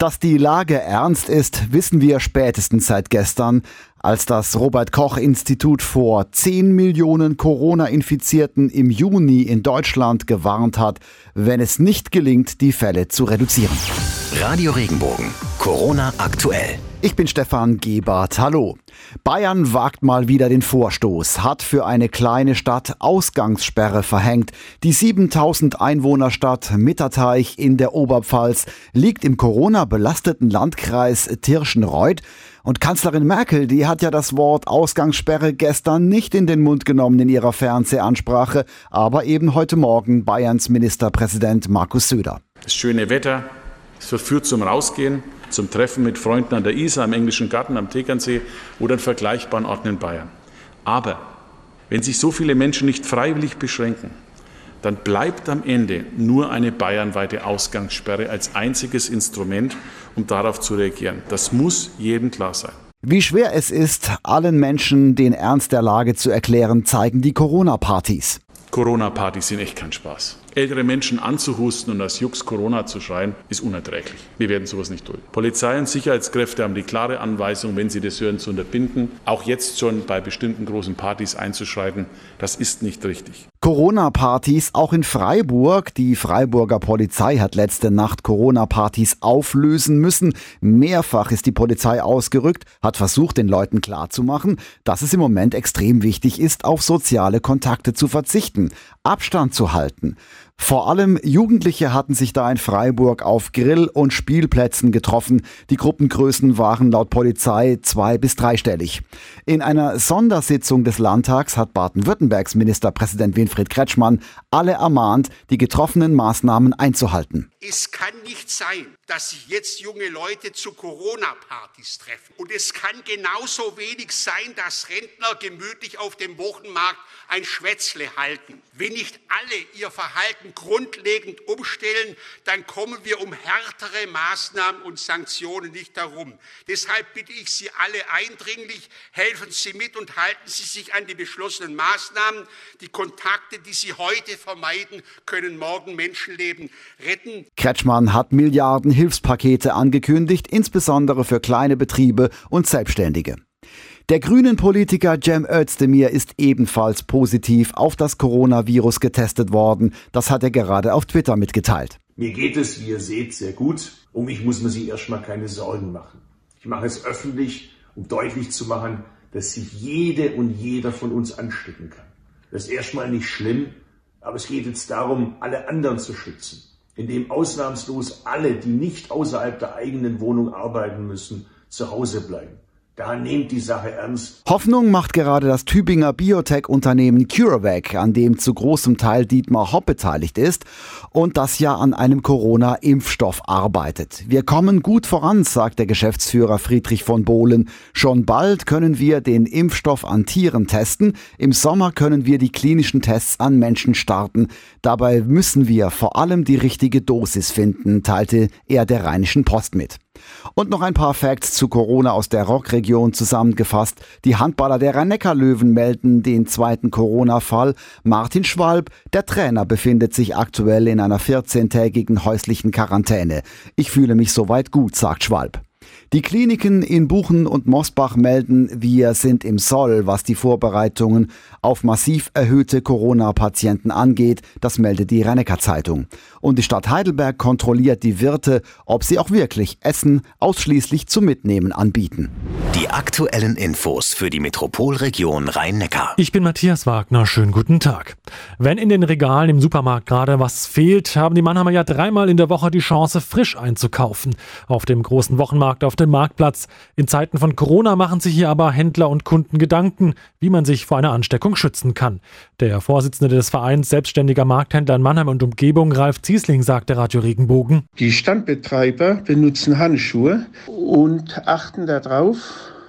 Dass die Lage ernst ist, wissen wir spätestens seit gestern, als das Robert Koch Institut vor 10 Millionen Corona-Infizierten im Juni in Deutschland gewarnt hat, wenn es nicht gelingt, die Fälle zu reduzieren. Radio Regenbogen, Corona aktuell. Ich bin Stefan Gebert. Hallo. Bayern wagt mal wieder den Vorstoß, hat für eine kleine Stadt Ausgangssperre verhängt. Die 7000 Einwohnerstadt Mitterteich in der Oberpfalz liegt im Corona-belasteten Landkreis Tirschenreuth. Und Kanzlerin Merkel, die hat ja das Wort Ausgangssperre gestern nicht in den Mund genommen in ihrer Fernsehansprache, aber eben heute Morgen Bayerns Ministerpräsident Markus Söder. Das schöne Wetter, es verführt zum Rausgehen, zum Treffen mit Freunden an der Isar, am Englischen Garten, am Tegernsee oder an vergleichbaren Orten in Bayern. Aber wenn sich so viele Menschen nicht freiwillig beschränken, dann bleibt am Ende nur eine bayernweite Ausgangssperre als einziges Instrument, um darauf zu reagieren. Das muss jedem klar sein. Wie schwer es ist, allen Menschen den Ernst der Lage zu erklären, zeigen die Corona-Partys. Corona-Partys sind echt kein Spaß. Ältere Menschen anzuhusten und als Jux Corona zu schreien, ist unerträglich. Wir werden sowas nicht dulden. Polizei und Sicherheitskräfte haben die klare Anweisung, wenn sie das hören, zu unterbinden. Auch jetzt schon bei bestimmten großen Partys einzuschreiten, das ist nicht richtig. Corona-Partys auch in Freiburg. Die Freiburger Polizei hat letzte Nacht Corona-Partys auflösen müssen. Mehrfach ist die Polizei ausgerückt, hat versucht, den Leuten klarzumachen, dass es im Moment extrem wichtig ist, auf soziale Kontakte zu verzichten, Abstand zu halten. Vor allem Jugendliche hatten sich da in Freiburg auf Grill- und Spielplätzen getroffen. Die Gruppengrößen waren laut Polizei zwei- bis dreistellig. In einer Sondersitzung des Landtags hat Baden-Württembergs Ministerpräsident Winfried Kretschmann alle ermahnt, die getroffenen Maßnahmen einzuhalten. Es kann nicht sein, dass sich jetzt junge Leute zu Corona-Partys treffen. Und es kann genauso wenig sein, dass Rentner gemütlich auf dem Wochenmarkt ein Schwätzle halten. Wenn nicht alle ihr Verhalten grundlegend umstellen, dann kommen wir um härtere Maßnahmen und Sanktionen nicht herum. Deshalb bitte ich Sie alle eindringlich, helfen Sie mit und halten Sie sich an die beschlossenen Maßnahmen. Die Kontakte, die Sie heute vermeiden, können morgen Menschenleben retten. Kretschmann hat Milliarden Hilfspakete angekündigt, insbesondere für kleine Betriebe und Selbstständige. Der grünen Politiker Cem Özdemir ist ebenfalls positiv auf das Coronavirus getestet worden. Das hat er gerade auf Twitter mitgeteilt. Mir geht es, wie ihr seht, sehr gut. Um mich muss man sich erstmal keine Sorgen machen. Ich mache es öffentlich, um deutlich zu machen, dass sich jede und jeder von uns anstecken kann. Das ist erstmal nicht schlimm, aber es geht jetzt darum, alle anderen zu schützen, indem ausnahmslos alle, die nicht außerhalb der eigenen Wohnung arbeiten müssen, zu Hause bleiben. Da nehmt die Sache ernst. Hoffnung macht gerade das Tübinger Biotech-Unternehmen CureVac, an dem zu großem Teil Dietmar Hopp beteiligt ist und das ja an einem Corona-Impfstoff arbeitet. Wir kommen gut voran, sagt der Geschäftsführer Friedrich von Bohlen. Schon bald können wir den Impfstoff an Tieren testen. Im Sommer können wir die klinischen Tests an Menschen starten. Dabei müssen wir vor allem die richtige Dosis finden, teilte er der Rheinischen Post mit. Und noch ein paar Facts zu Corona aus der Rockregion zusammengefasst. Die Handballer der Rhein-Neckar-Löwen melden den zweiten Corona-Fall. Martin Schwalb, der Trainer, befindet sich aktuell in einer 14-tägigen häuslichen Quarantäne. Ich fühle mich soweit gut, sagt Schwalb. Die Kliniken in Buchen und Mosbach melden, wir sind im Soll, was die Vorbereitungen auf massiv erhöhte Corona-Patienten angeht. Das meldet die Rennecker Zeitung. Und die Stadt Heidelberg kontrolliert die Wirte, ob sie auch wirklich Essen ausschließlich zum Mitnehmen anbieten. Die aktuellen Infos für die Metropolregion Rhein-Neckar. Ich bin Matthias Wagner. Schönen guten Tag. Wenn in den Regalen im Supermarkt gerade was fehlt, haben die Mannheimer ja dreimal in der Woche die Chance, frisch einzukaufen. Auf dem großen Wochenmarkt auf dem Marktplatz. In Zeiten von Corona machen sich hier aber Händler und Kunden Gedanken, wie man sich vor einer Ansteckung schützen kann. Der Vorsitzende des Vereins Selbstständiger Markthändler in Mannheim und Umgebung, Ralf Ziesling, sagte Radio Regenbogen. Die Standbetreiber benutzen Handschuhe und achten darauf,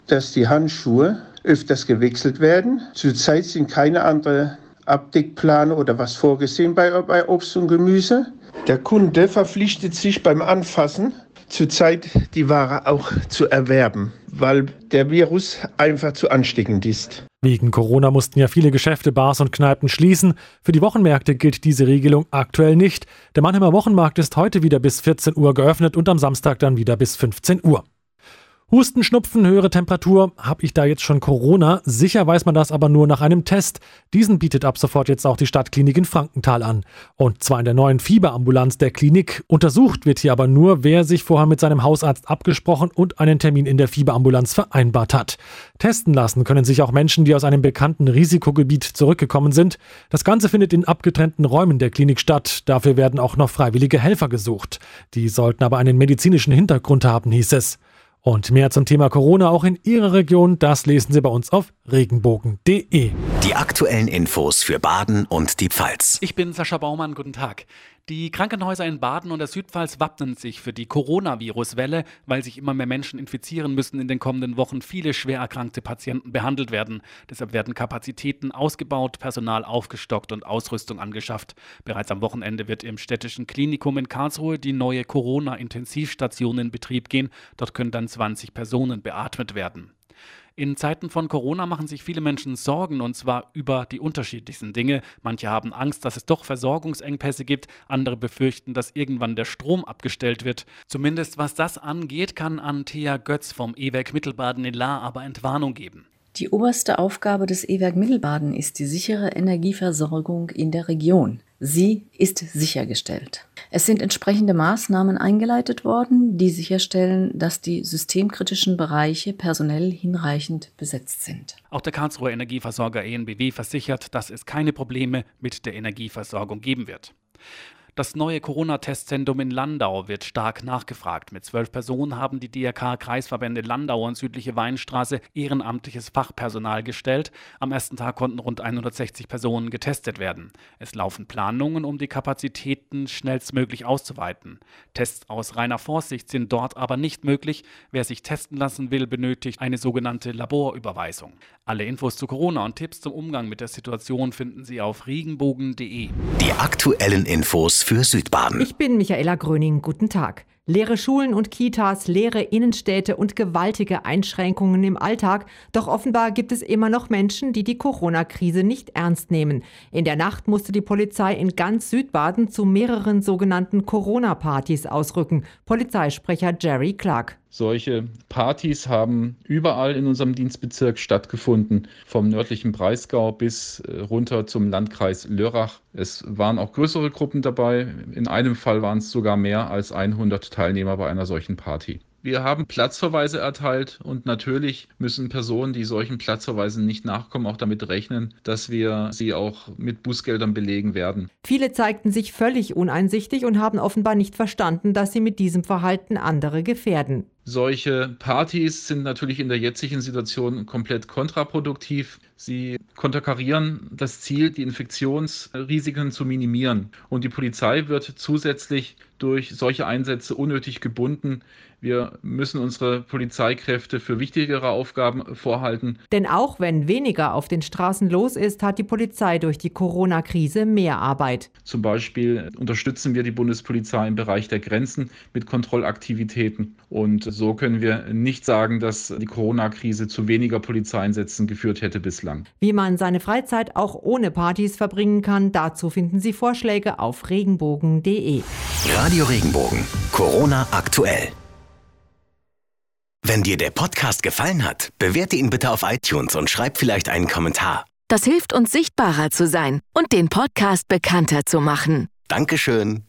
dass die Handschuhe öfters gewechselt werden. Zurzeit sind keine anderen Abdeckpläne oder was vorgesehen bei Obst und Gemüse. Der Kunde verpflichtet sich beim Anfassen zurzeit die Ware auch zu erwerben, weil der Virus einfach zu ansteckend ist. Wegen Corona mussten ja viele Geschäfte, Bars und Kneipen schließen. Für die Wochenmärkte gilt diese Regelung aktuell nicht. Der Mannheimer Wochenmarkt ist heute wieder bis 14 Uhr geöffnet und am Samstag dann wieder bis 15 Uhr. Husten, Schnupfen, höhere Temperatur. Habe ich da jetzt schon Corona? Sicher weiß man das aber nur nach einem Test. Diesen bietet ab sofort jetzt auch die Stadtklinik in Frankenthal an. Und zwar in der neuen Fieberambulanz der Klinik. Untersucht wird hier aber nur, wer sich vorher mit seinem Hausarzt abgesprochen und einen Termin in der Fieberambulanz vereinbart hat. Testen lassen können sich auch Menschen, die aus einem bekannten Risikogebiet zurückgekommen sind. Das Ganze findet in abgetrennten Räumen der Klinik statt. Dafür werden auch noch freiwillige Helfer gesucht. Die sollten aber einen medizinischen Hintergrund haben, hieß es. Und mehr zum Thema Corona auch in Ihrer Region, das lesen Sie bei uns auf regenbogen.de. Die aktuellen Infos für Baden und die Pfalz. Ich bin Sascha Baumann, guten Tag. Die Krankenhäuser in Baden und der Südpfalz wappnen sich für die Coronavirus-Welle, weil sich immer mehr Menschen infizieren müssen in den kommenden Wochen viele schwer erkrankte Patienten behandelt werden. Deshalb werden Kapazitäten ausgebaut, Personal aufgestockt und Ausrüstung angeschafft. Bereits am Wochenende wird im städtischen Klinikum in Karlsruhe die neue Corona-Intensivstation in Betrieb gehen. Dort können dann 20 Personen beatmet werden. In Zeiten von Corona machen sich viele Menschen Sorgen und zwar über die unterschiedlichsten Dinge. Manche haben Angst, dass es doch Versorgungsengpässe gibt, andere befürchten, dass irgendwann der Strom abgestellt wird. Zumindest was das angeht, kann Antea Götz vom E-Werk Mittelbaden in La aber Entwarnung geben. Die oberste Aufgabe des E-Werk Mittelbaden ist die sichere Energieversorgung in der Region. Sie ist sichergestellt. Es sind entsprechende Maßnahmen eingeleitet worden, die sicherstellen, dass die systemkritischen Bereiche personell hinreichend besetzt sind. Auch der Karlsruher Energieversorger ENBW versichert, dass es keine Probleme mit der Energieversorgung geben wird. Das neue Corona-Testzentrum in Landau wird stark nachgefragt. Mit zwölf Personen haben die DRK-Kreisverbände Landau und Südliche Weinstraße ehrenamtliches Fachpersonal gestellt. Am ersten Tag konnten rund 160 Personen getestet werden. Es laufen Planungen, um die Kapazitäten schnellstmöglich auszuweiten. Tests aus reiner Vorsicht sind dort aber nicht möglich. Wer sich testen lassen will, benötigt eine sogenannte Laborüberweisung. Alle Infos zu Corona und Tipps zum Umgang mit der Situation finden Sie auf regenbogen.de. Die aktuellen Infos für Südbaden. Ich bin Michaela Gröning. Guten Tag. Leere Schulen und Kitas, leere Innenstädte und gewaltige Einschränkungen im Alltag. Doch offenbar gibt es immer noch Menschen, die die Corona-Krise nicht ernst nehmen. In der Nacht musste die Polizei in ganz Südbaden zu mehreren sogenannten Corona-Partys ausrücken. Polizeisprecher Jerry Clark. Solche Partys haben überall in unserem Dienstbezirk stattgefunden, vom nördlichen Breisgau bis äh, runter zum Landkreis Lörrach. Es waren auch größere Gruppen dabei. In einem Fall waren es sogar mehr als 100 Teilnehmer bei einer solchen Party. Wir haben Platzverweise erteilt und natürlich müssen Personen, die solchen Platzverweisen nicht nachkommen, auch damit rechnen, dass wir sie auch mit Bußgeldern belegen werden. Viele zeigten sich völlig uneinsichtig und haben offenbar nicht verstanden, dass sie mit diesem Verhalten andere gefährden. Solche Partys sind natürlich in der jetzigen Situation komplett kontraproduktiv. Sie konterkarieren das Ziel, die Infektionsrisiken zu minimieren. Und die Polizei wird zusätzlich durch solche Einsätze unnötig gebunden. Wir müssen unsere Polizeikräfte für wichtigere Aufgaben vorhalten. Denn auch wenn weniger auf den Straßen los ist, hat die Polizei durch die Corona-Krise mehr Arbeit. Zum Beispiel unterstützen wir die Bundespolizei im Bereich der Grenzen mit Kontrollaktivitäten. Und so können wir nicht sagen, dass die Corona-Krise zu weniger Polizeieinsätzen geführt hätte bislang. Wie man seine Freizeit auch ohne Partys verbringen kann, dazu finden Sie Vorschläge auf regenbogen.de. Radio Regenbogen. Corona aktuell. Wenn dir der Podcast gefallen hat, bewerte ihn bitte auf iTunes und schreib vielleicht einen Kommentar. Das hilft uns sichtbarer zu sein und den Podcast bekannter zu machen. Dankeschön.